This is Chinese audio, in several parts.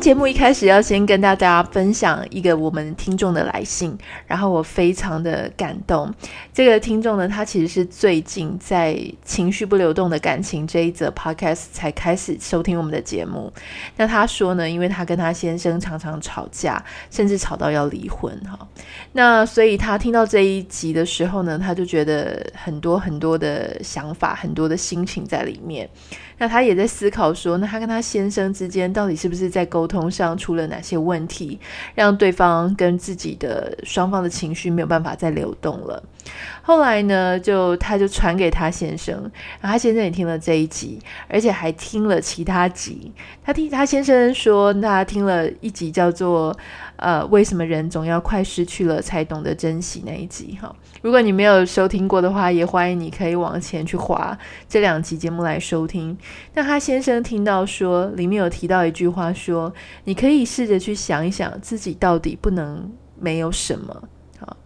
节目一开始要先跟大家分享一个我们听众的来信，然后我非常的感动。这个听众呢，他其实是最近在《情绪不流动的感情》这一则 podcast 才开始收听我们的节目。那他说呢，因为他跟他先生常常吵架，甚至吵到要离婚哈。那所以他听到这一集的时候呢，他就觉得很多很多的想法，很多的心情在里面。那他也在思考说，那他跟他先生之间到底是不是在沟通上出了哪些问题，让对方跟自己的双方的情绪没有办法再流动了。后来呢，就他就传给他先生，然后他先生也听了这一集，而且还听了其他集。他听他先生说，那他听了一集叫做。呃，为什么人总要快失去了才懂得珍惜那一集？哈，如果你没有收听过的话，也欢迎你可以往前去划这两集节目来收听。那他先生听到说，里面有提到一句话说，你可以试着去想一想，自己到底不能没有什么。好，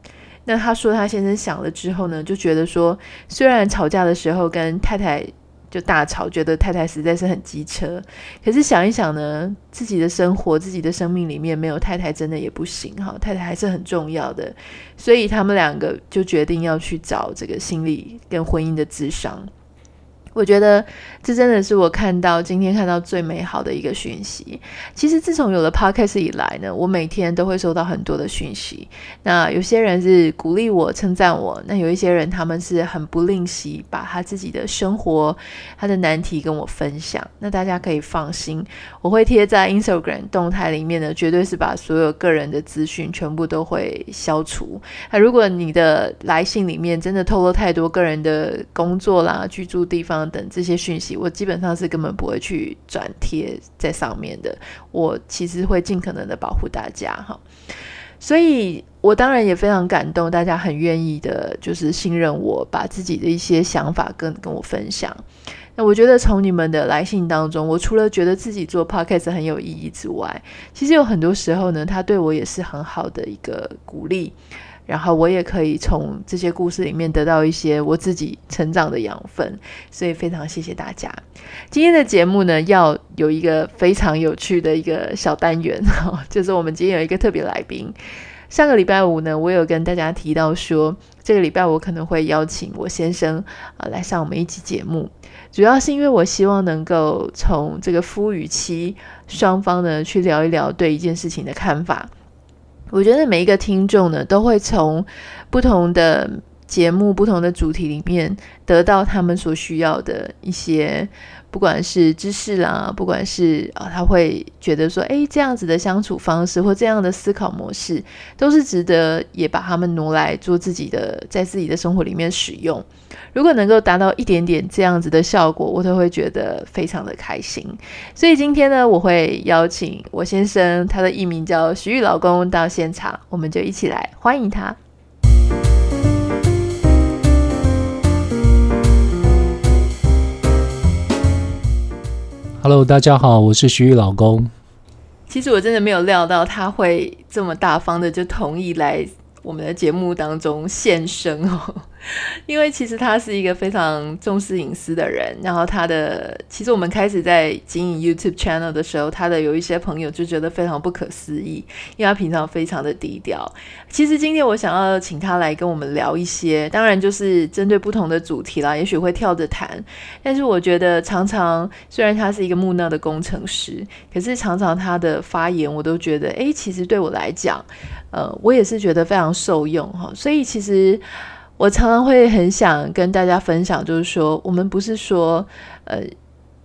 那他说他先生想了之后呢，就觉得说，虽然吵架的时候跟太太。就大吵，觉得太太实在是很机车。可是想一想呢，自己的生活、自己的生命里面没有太太，真的也不行哈。太太还是很重要的，所以他们两个就决定要去找这个心理跟婚姻的智商。我觉得这真的是我看到今天看到最美好的一个讯息。其实自从有了 Podcast 以来呢，我每天都会收到很多的讯息。那有些人是鼓励我、称赞我，那有一些人他们是很不吝惜，把他自己的生活、他的难题跟我分享。那大家可以放心，我会贴在 Instagram 动态里面呢，绝对是把所有个人的资讯全部都会消除。那如果你的来信里面真的透露太多个人的工作啦、居住地方，等这些讯息，我基本上是根本不会去转贴在上面的。我其实会尽可能的保护大家哈，所以我当然也非常感动，大家很愿意的，就是信任我，把自己的一些想法跟跟我分享。那我觉得从你们的来信当中，我除了觉得自己做 podcast 很有意义之外，其实有很多时候呢，他对我也是很好的一个鼓励。然后我也可以从这些故事里面得到一些我自己成长的养分，所以非常谢谢大家。今天的节目呢，要有一个非常有趣的一个小单元，就是我们今天有一个特别来宾。上个礼拜五呢，我有跟大家提到说，这个礼拜我可能会邀请我先生啊、来上我们一期节目，主要是因为我希望能够从这个夫与妻双方呢去聊一聊对一件事情的看法。我觉得每一个听众呢，都会从不同的节目、不同的主题里面得到他们所需要的一些。不管是知识啦，不管是啊，他会觉得说，诶，这样子的相处方式或这样的思考模式，都是值得也把他们挪来做自己的，在自己的生活里面使用。如果能够达到一点点这样子的效果，我都会觉得非常的开心。所以今天呢，我会邀请我先生，他的艺名叫徐玉老公到现场，我们就一起来欢迎他。Hello，大家好，我是徐玉老公。其实我真的没有料到他会这么大方的就同意来我们的节目当中现身哦。因为其实他是一个非常重视隐私的人，然后他的其实我们开始在经营 YouTube channel 的时候，他的有一些朋友就觉得非常不可思议，因为他平常非常的低调。其实今天我想要请他来跟我们聊一些，当然就是针对不同的主题啦，也许会跳着谈。但是我觉得常常虽然他是一个木讷的工程师，可是常常他的发言我都觉得，诶，其实对我来讲，呃，我也是觉得非常受用哈。所以其实。我常常会很想跟大家分享，就是说，我们不是说，呃。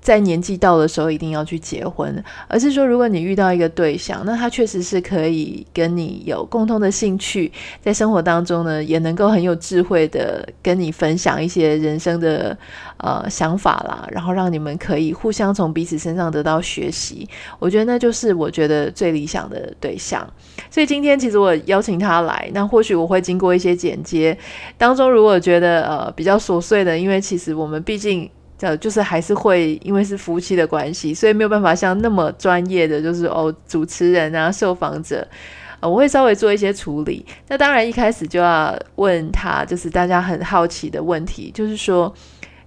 在年纪到的时候一定要去结婚，而是说，如果你遇到一个对象，那他确实是可以跟你有共同的兴趣，在生活当中呢，也能够很有智慧的跟你分享一些人生的呃想法啦，然后让你们可以互相从彼此身上得到学习。我觉得那就是我觉得最理想的对象。所以今天其实我邀请他来，那或许我会经过一些剪接当中，如果觉得呃比较琐碎的，因为其实我们毕竟。这就是还是会因为是夫妻的关系，所以没有办法像那么专业的，就是哦主持人啊、受访者，呃，我会稍微做一些处理。那当然一开始就要问他，就是大家很好奇的问题，就是说，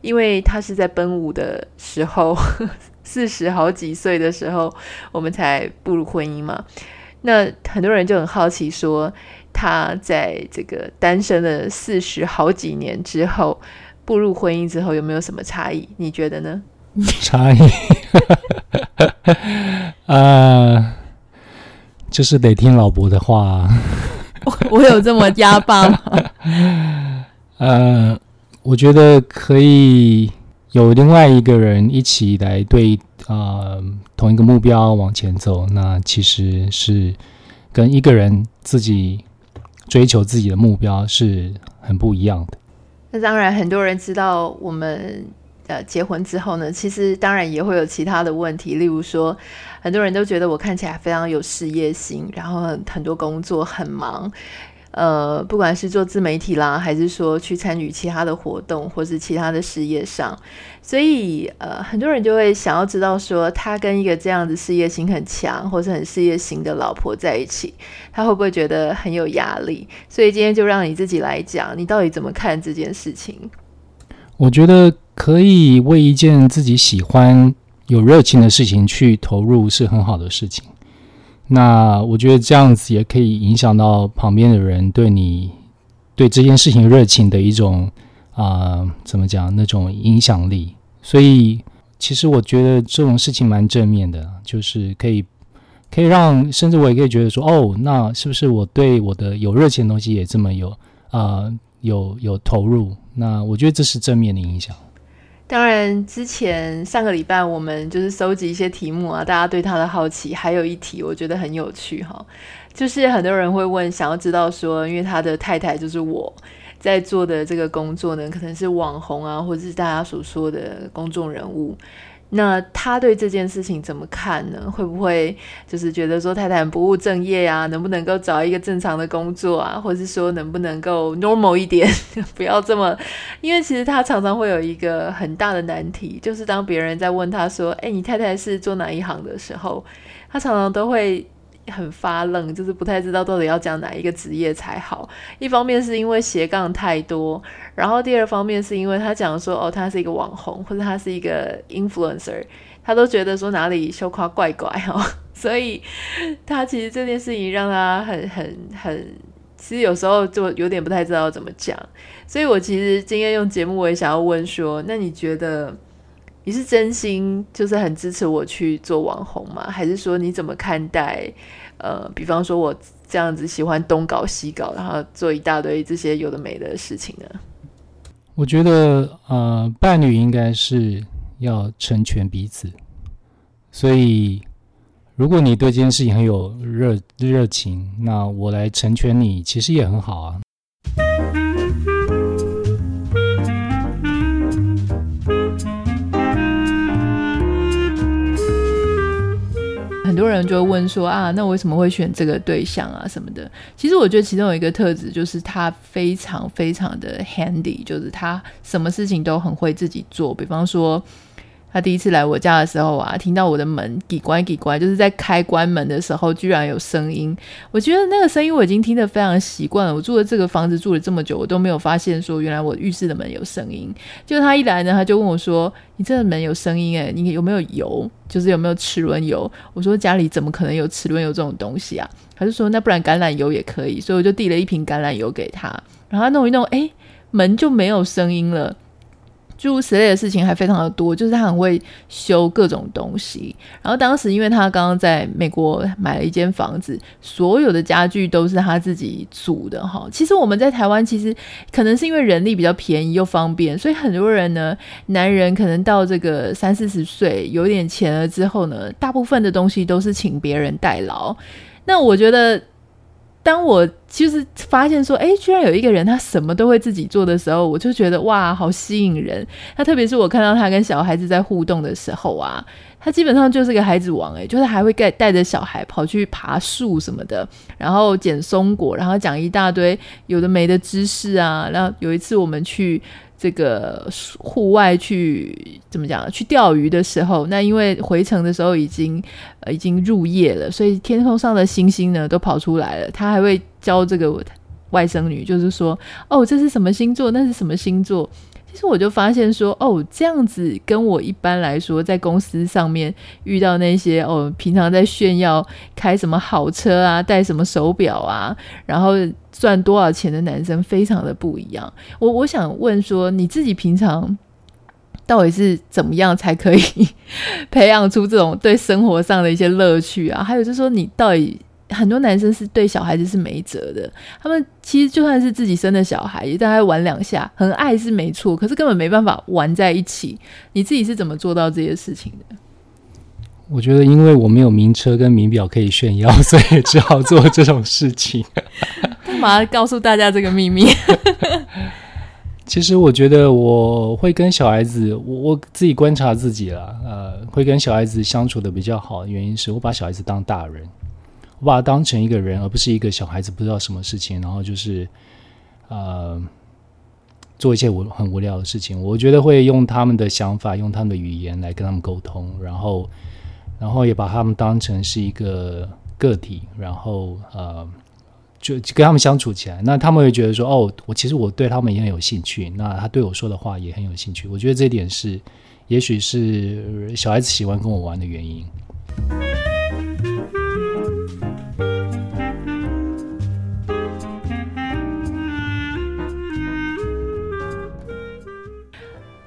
因为他是在奔五的时候，四十好几岁的时候，我们才步入婚姻嘛。那很多人就很好奇说，他在这个单身了四十好几年之后，步入婚姻之后有没有什么差异？你觉得呢？差异，呃，就是得听老婆的话。我 我有这么压霸吗？呃，我觉得可以有另外一个人一起来对呃同一个目标往前走，那其实是跟一个人自己追求自己的目标是很不一样的。那当然，很多人知道我们。呃，结婚之后呢，其实当然也会有其他的问题，例如说，很多人都觉得我看起来非常有事业心，然后很，很多工作很忙，呃，不管是做自媒体啦，还是说去参与其他的活动，或是其他的事业上，所以呃，很多人就会想要知道说，他跟一个这样子事业心很强，或是很事业型的老婆在一起，他会不会觉得很有压力？所以今天就让你自己来讲，你到底怎么看这件事情？我觉得。可以为一件自己喜欢、有热情的事情去投入，是很好的事情。那我觉得这样子也可以影响到旁边的人对你对这件事情热情的一种啊、怎么讲那种影响力。所以，其实我觉得这种事情蛮正面的，就是可以可以让，甚至我也可以觉得说，哦，那是不是我对我的有热情的东西也这么有啊、有有投入？那我觉得这是正面的影响。当然，之前上个礼拜我们就是收集一些题目啊，大家对他的好奇，还有一题我觉得很有趣哈，就是很多人会问，想要知道说，因为他的太太就是我在做的这个工作呢，可能是网红啊，或者是大家所说的公众人物。那他对这件事情怎么看呢？会不会就是觉得说太太很不务正业啊？能不能够找一个正常的工作啊？或是说能不能够 normal 一点，不要这么？因为其实他常常会有一个很大的难题，就是当别人在问他说：“诶，你太太是做哪一行的时候？”他常常都会。很发愣，就是不太知道到底要讲哪一个职业才好。一方面是因为斜杠太多，然后第二方面是因为他讲说，哦，他是一个网红，或者他是一个 influencer，他都觉得说哪里羞夸怪怪哦。所以他其实这件事情让他很很很，其实有时候就有点不太知道怎么讲。所以我其实今天用节目，我也想要问说，那你觉得？你是真心就是很支持我去做网红吗？还是说你怎么看待？呃，比方说我这样子喜欢东搞西搞，然后做一大堆这些有的没的事情呢？我觉得呃，伴侣应该是要成全彼此，所以如果你对这件事情很有热热情，那我来成全你，其实也很好啊。多人就会问说啊，那为什么会选这个对象啊什么的？其实我觉得其中有一个特质就是他非常非常的 handy，就是他什么事情都很会自己做。比方说。他第一次来我家的时候啊，听到我的门“叽关叽关”，就是在开关门的时候，居然有声音。我觉得那个声音我已经听得非常习惯了。我住的这个房子住了这么久，我都没有发现说原来我浴室的门有声音。就他一来呢，他就问我说：“你这个门有声音诶，你有没有油？就是有没有齿轮油？”我说：“家里怎么可能有齿轮油这种东西啊？”他就说：“那不然橄榄油也可以。”所以我就递了一瓶橄榄油给他，然后他弄一弄，诶，门就没有声音了。诸如此类的事情还非常的多，就是他很会修各种东西。然后当时因为他刚刚在美国买了一间房子，所有的家具都是他自己组的哈。其实我们在台湾其实可能是因为人力比较便宜又方便，所以很多人呢，男人可能到这个三四十岁有点钱了之后呢，大部分的东西都是请别人代劳。那我觉得。当我就是发现说，诶，居然有一个人他什么都会自己做的时候，我就觉得哇，好吸引人。他特别是我看到他跟小孩子在互动的时候啊，他基本上就是个孩子王诶，就是还会带带着小孩跑去爬树什么的，然后捡松果，然后讲一大堆有的没的知识啊。然后有一次我们去这个户外去怎么讲？去钓鱼的时候，那因为回程的时候已经呃已经入夜了，所以天空上的星星呢都跑出来了。他还会教这个外甥女，就是说，哦，这是什么星座？那是什么星座？其实我就发现说，哦，这样子跟我一般来说在公司上面遇到那些哦，平常在炫耀开什么好车啊，戴什么手表啊，然后赚多少钱的男生非常的不一样。我我想问说，你自己平常到底是怎么样才可以 培养出这种对生活上的一些乐趣啊？还有就是说，你到底？很多男生是对小孩子是没辙的，他们其实就算是自己生的小孩，也大概玩两下，很爱是没错，可是根本没办法玩在一起。你自己是怎么做到这些事情的？我觉得，因为我没有名车跟名表可以炫耀，所以只好做这种事情。干嘛告诉大家这个秘密？其实我觉得我会跟小孩子，我我自己观察自己了，呃，会跟小孩子相处的比较好的原因是我把小孩子当大人。我把他当成一个人，而不是一个小孩子，不知道什么事情，然后就是，呃，做一些无很无聊的事情。我觉得会用他们的想法，用他们的语言来跟他们沟通，然后，然后也把他们当成是一个个体，然后呃，就跟他们相处起来。那他们会觉得说，哦，我其实我对他们也很有兴趣，那他对我说的话也很有兴趣。我觉得这点是，也许是小孩子喜欢跟我玩的原因。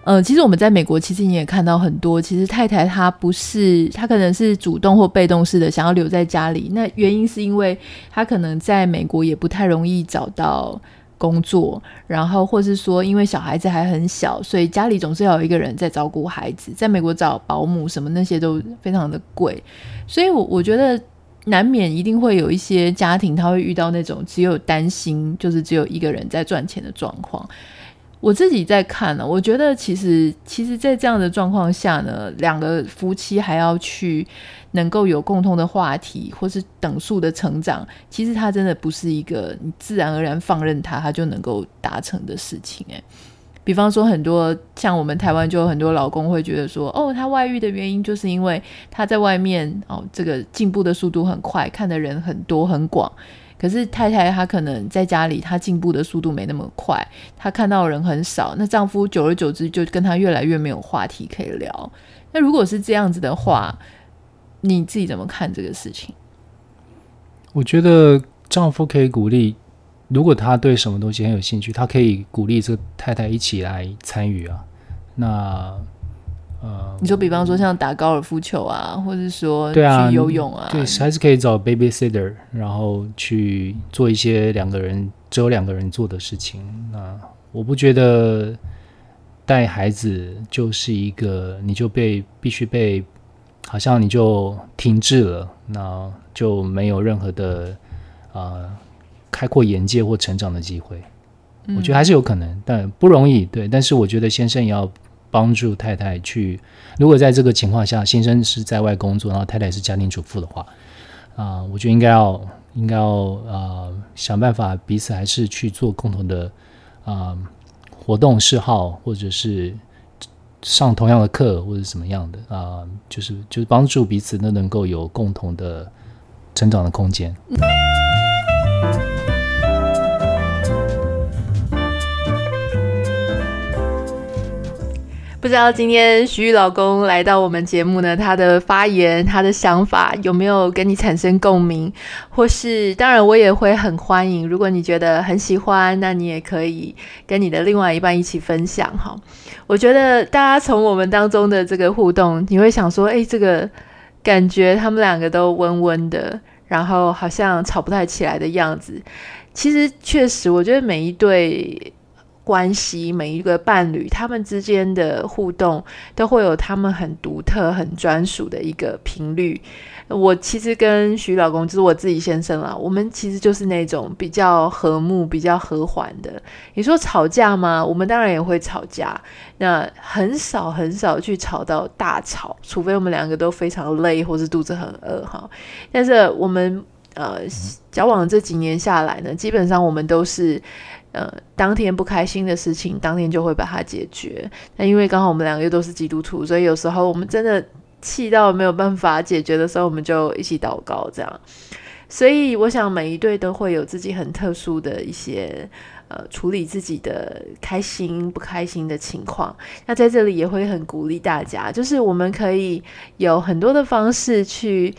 呃，其实我们在美国，其实你也看到很多，其实太太她不是，她可能是主动或被动式的想要留在家里。那原因是因为她可能在美国也不太容易找到工作，然后或是说因为小孩子还很小，所以家里总是要有一个人在照顾孩子。在美国找保姆什么那些都非常的贵，所以我我觉得难免一定会有一些家庭他会遇到那种只有担心，就是只有一个人在赚钱的状况。我自己在看呢，我觉得其实，其实，在这样的状况下呢，两个夫妻还要去能够有共同的话题，或是等速的成长，其实它真的不是一个你自然而然放任他，他就能够达成的事情。诶，比方说，很多像我们台湾就有很多老公会觉得说，哦，他外遇的原因就是因为他在外面哦，这个进步的速度很快，看的人很多很广。可是太太她可能在家里，她进步的速度没那么快，她看到的人很少。那丈夫久而久之就跟她越来越没有话题可以聊。那如果是这样子的话，你自己怎么看这个事情？我觉得丈夫可以鼓励，如果他对什么东西很有兴趣，他可以鼓励这个太太一起来参与啊。那。呃，你说，比方说像打高尔夫球啊，或者说去游泳啊，对，还是可以找 babysitter，然后去做一些两个人只有两个人做的事情。那我不觉得带孩子就是一个你就被必须被，好像你就停滞了，那就没有任何的呃开阔眼界或成长的机会。我觉得还是有可能，但不容易。对，但是我觉得先生也要。帮助太太去，如果在这个情况下，先生是在外工作，然后太太是家庭主妇的话，啊、我觉得应该要应该要呃想办法彼此还是去做共同的啊、活动嗜好，或者是上同样的课或者什么样的啊、就是就是帮助彼此都能够有共同的成长的空间。不知道今天徐玉老公来到我们节目呢，他的发言、他的想法有没有跟你产生共鸣？或是，当然我也会很欢迎，如果你觉得很喜欢，那你也可以跟你的另外一半一起分享哈。我觉得大家从我们当中的这个互动，你会想说，诶，这个感觉他们两个都温温的，然后好像吵不太起来的样子。其实确实，我觉得每一对。关系，每一个伴侣，他们之间的互动都会有他们很独特、很专属的一个频率。我其实跟徐老公，就是我自己先生啦，我们其实就是那种比较和睦、比较和缓的。你说吵架吗？我们当然也会吵架，那很少很少去吵到大吵，除非我们两个都非常累或是肚子很饿哈。但是我们。呃交往这几年下来呢，基本上我们都是呃当天不开心的事情，当天就会把它解决。那因为刚好我们两个又都是基督徒，所以有时候我们真的气到没有办法解决的时候，我们就一起祷告这样。所以我想每一对都会有自己很特殊的一些。呃，处理自己的开心不开心的情况，那在这里也会很鼓励大家，就是我们可以有很多的方式去。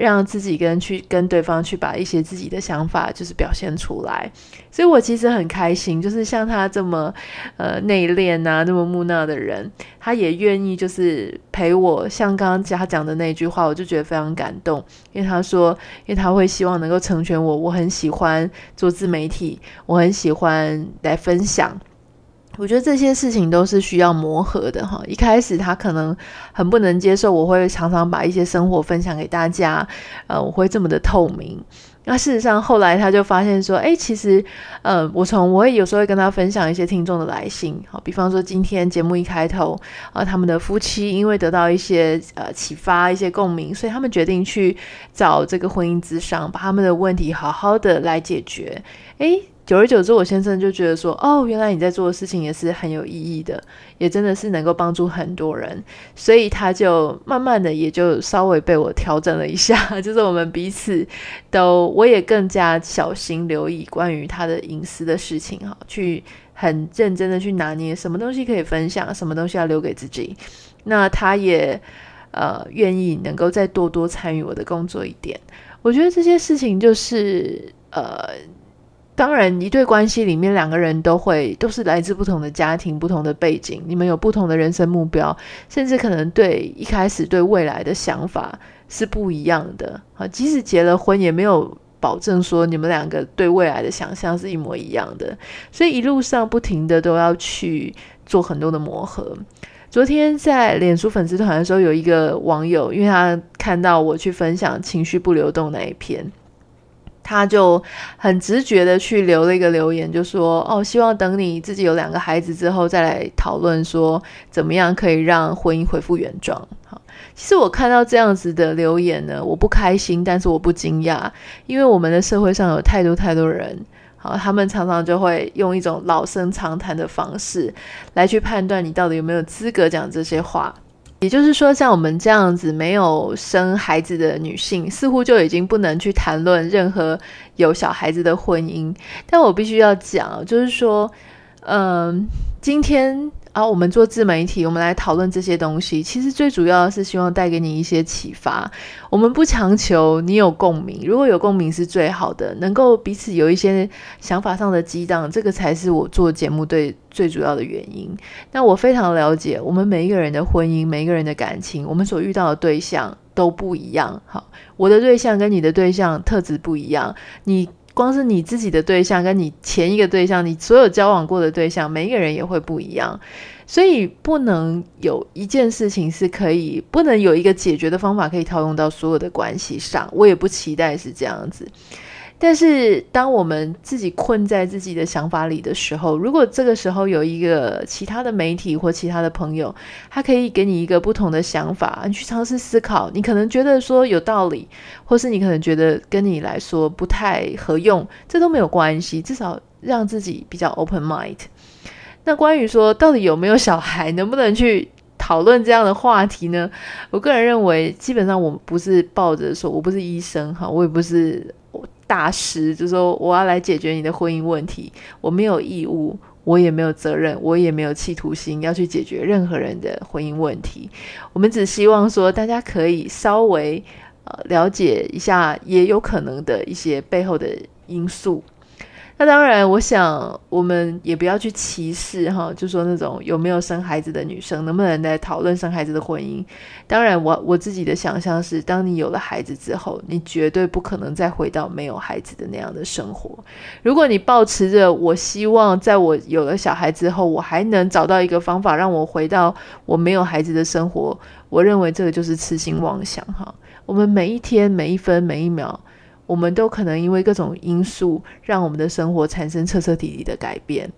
让自己跟去跟对方去把一些自己的想法就是表现出来，所以我其实很开心，就是像他这么呃内敛啊，那么木讷的人，他也愿意就是陪我。像刚刚他讲的那句话，我就觉得非常感动，因为他说，因为他会希望能够成全我，我很喜欢做自媒体，我很喜欢来分享。我觉得这些事情都是需要磨合的哈。一开始他可能很不能接受，我会常常把一些生活分享给大家，呃，我会这么的透明。那事实上后来他就发现说，诶，其实，呃，我从我会有时候会跟他分享一些听众的来信，好，比方说今天节目一开头，啊，他们的夫妻因为得到一些呃启发、一些共鸣，所以他们决定去找这个婚姻咨商，把他们的问题好好的来解决，诶。久而久之，我先生就觉得说：“哦，原来你在做的事情也是很有意义的，也真的是能够帮助很多人。”所以他就慢慢的也就稍微被我调整了一下，就是我们彼此都，我也更加小心留意关于他的隐私的事情哈，去很认真的去拿捏什么东西可以分享，什么东西要留给自己。那他也呃愿意能够再多多参与我的工作一点。我觉得这些事情就是呃。当然，一对关系里面，两个人都会都是来自不同的家庭、不同的背景，你们有不同的人生目标，甚至可能对一开始对未来的想法是不一样的。啊，即使结了婚，也没有保证说你们两个对未来的想象是一模一样的。所以一路上不停的都要去做很多的磨合。昨天在脸书粉丝团的时候，有一个网友，因为他看到我去分享情绪不流动那一篇。他就很直觉的去留了一个留言，就说：“哦，希望等你自己有两个孩子之后再来讨论，说怎么样可以让婚姻恢复原状。”好，其实我看到这样子的留言呢，我不开心，但是我不惊讶，因为我们的社会上有太多太多人，好，他们常常就会用一种老生常谈的方式来去判断你到底有没有资格讲这些话。也就是说，像我们这样子没有生孩子的女性，似乎就已经不能去谈论任何有小孩子的婚姻。但我必须要讲，就是说，嗯，今天。啊，我们做自媒体，我们来讨论这些东西，其实最主要的是希望带给你一些启发。我们不强求你有共鸣，如果有共鸣是最好的，能够彼此有一些想法上的激荡，这个才是我做节目对最主要的原因。那我非常了解，我们每一个人的婚姻，每一个人的感情，我们所遇到的对象都不一样。好，我的对象跟你的对象特质不一样，你。光是你自己的对象，跟你前一个对象，你所有交往过的对象，每一个人也会不一样，所以不能有一件事情是可以，不能有一个解决的方法可以套用到所有的关系上。我也不期待是这样子。但是，当我们自己困在自己的想法里的时候，如果这个时候有一个其他的媒体或其他的朋友，他可以给你一个不同的想法，你去尝试思考，你可能觉得说有道理，或是你可能觉得跟你来说不太合用，这都没有关系，至少让自己比较 open mind。那关于说到底有没有小孩，能不能去讨论这样的话题呢？我个人认为，基本上我不是抱着说我不是医生哈，我也不是。大师就说：“我要来解决你的婚姻问题，我没有义务，我也没有责任，我也没有企图心要去解决任何人的婚姻问题。我们只希望说，大家可以稍微呃了解一下，也有可能的一些背后的因素。”那当然，我想我们也不要去歧视哈，就说那种有没有生孩子的女生，能不能来讨论生孩子的婚姻？当然我，我我自己的想象是，当你有了孩子之后，你绝对不可能再回到没有孩子的那样的生活。如果你抱持着我希望在我有了小孩之后，我还能找到一个方法让我回到我没有孩子的生活，我认为这个就是痴心妄想哈。我们每一天、每一分、每一秒。我们都可能因为各种因素，让我们的生活产生彻彻底底的改变。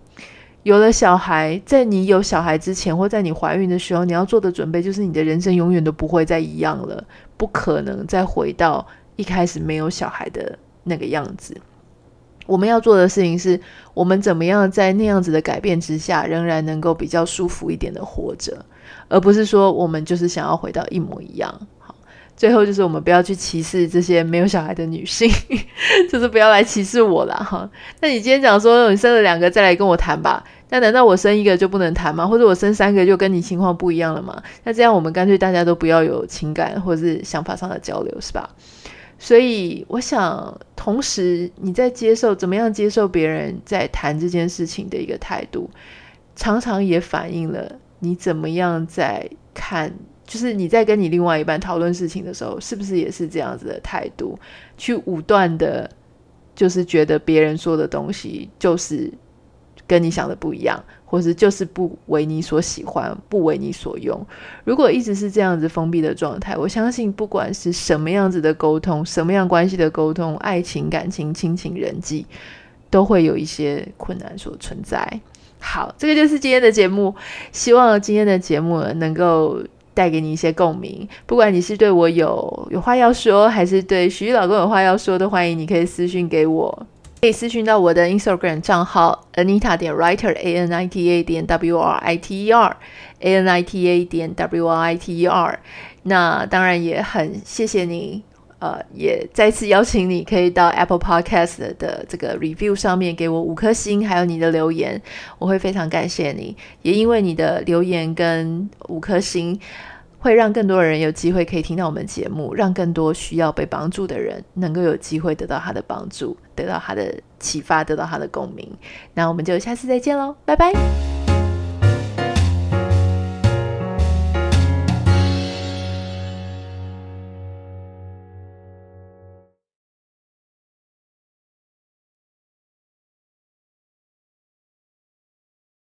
有了小孩，在你有小孩之前，或在你怀孕的时候，你要做的准备就是你的人生永远都不会再一样了，不可能再回到一开始没有小孩的那个样子。我们要做的事情是，我们怎么样在那样子的改变之下，仍然能够比较舒服一点的活着，而不是说我们就是想要回到一模一样。最后就是我们不要去歧视这些没有小孩的女性，就是不要来歧视我了哈。那你今天讲说你生了两个再来跟我谈吧，那难道我生一个就不能谈吗？或者我生三个就跟你情况不一样了吗？那这样我们干脆大家都不要有情感或者是想法上的交流，是吧？所以，我想，同时你在接受怎么样接受别人在谈这件事情的一个态度，常常也反映了你怎么样在看，就是你在跟你另外一半讨论事情的时候，是不是也是这样子的态度，去武断的，就是觉得别人说的东西就是跟你想的不一样。或是就是不为你所喜欢，不为你所用。如果一直是这样子封闭的状态，我相信不管是什么样子的沟通，什么样关系的沟通，爱情、感情、亲情、人际，都会有一些困难所存在。好，这个就是今天的节目。希望今天的节目能够带给你一些共鸣。不管你是对我有有话要说，还是对徐老公有话要说，都欢迎你可以私信给我。可以私信到我的 Instagram 账号 Anita 点 Writer A N I T A 点 W R I T E R A N I T A 点 W R I T E R。那当然也很谢谢你，呃，也再次邀请你可以到 Apple Podcast 的这个 Review 上面给我五颗星，还有你的留言，我会非常感谢你。也因为你的留言跟五颗星。会让更多人有机会可以听到我们节目，让更多需要被帮助的人能够有机会得到他的帮助，得到他的启发，得到他的共鸣。那我们就下次再见喽，拜拜。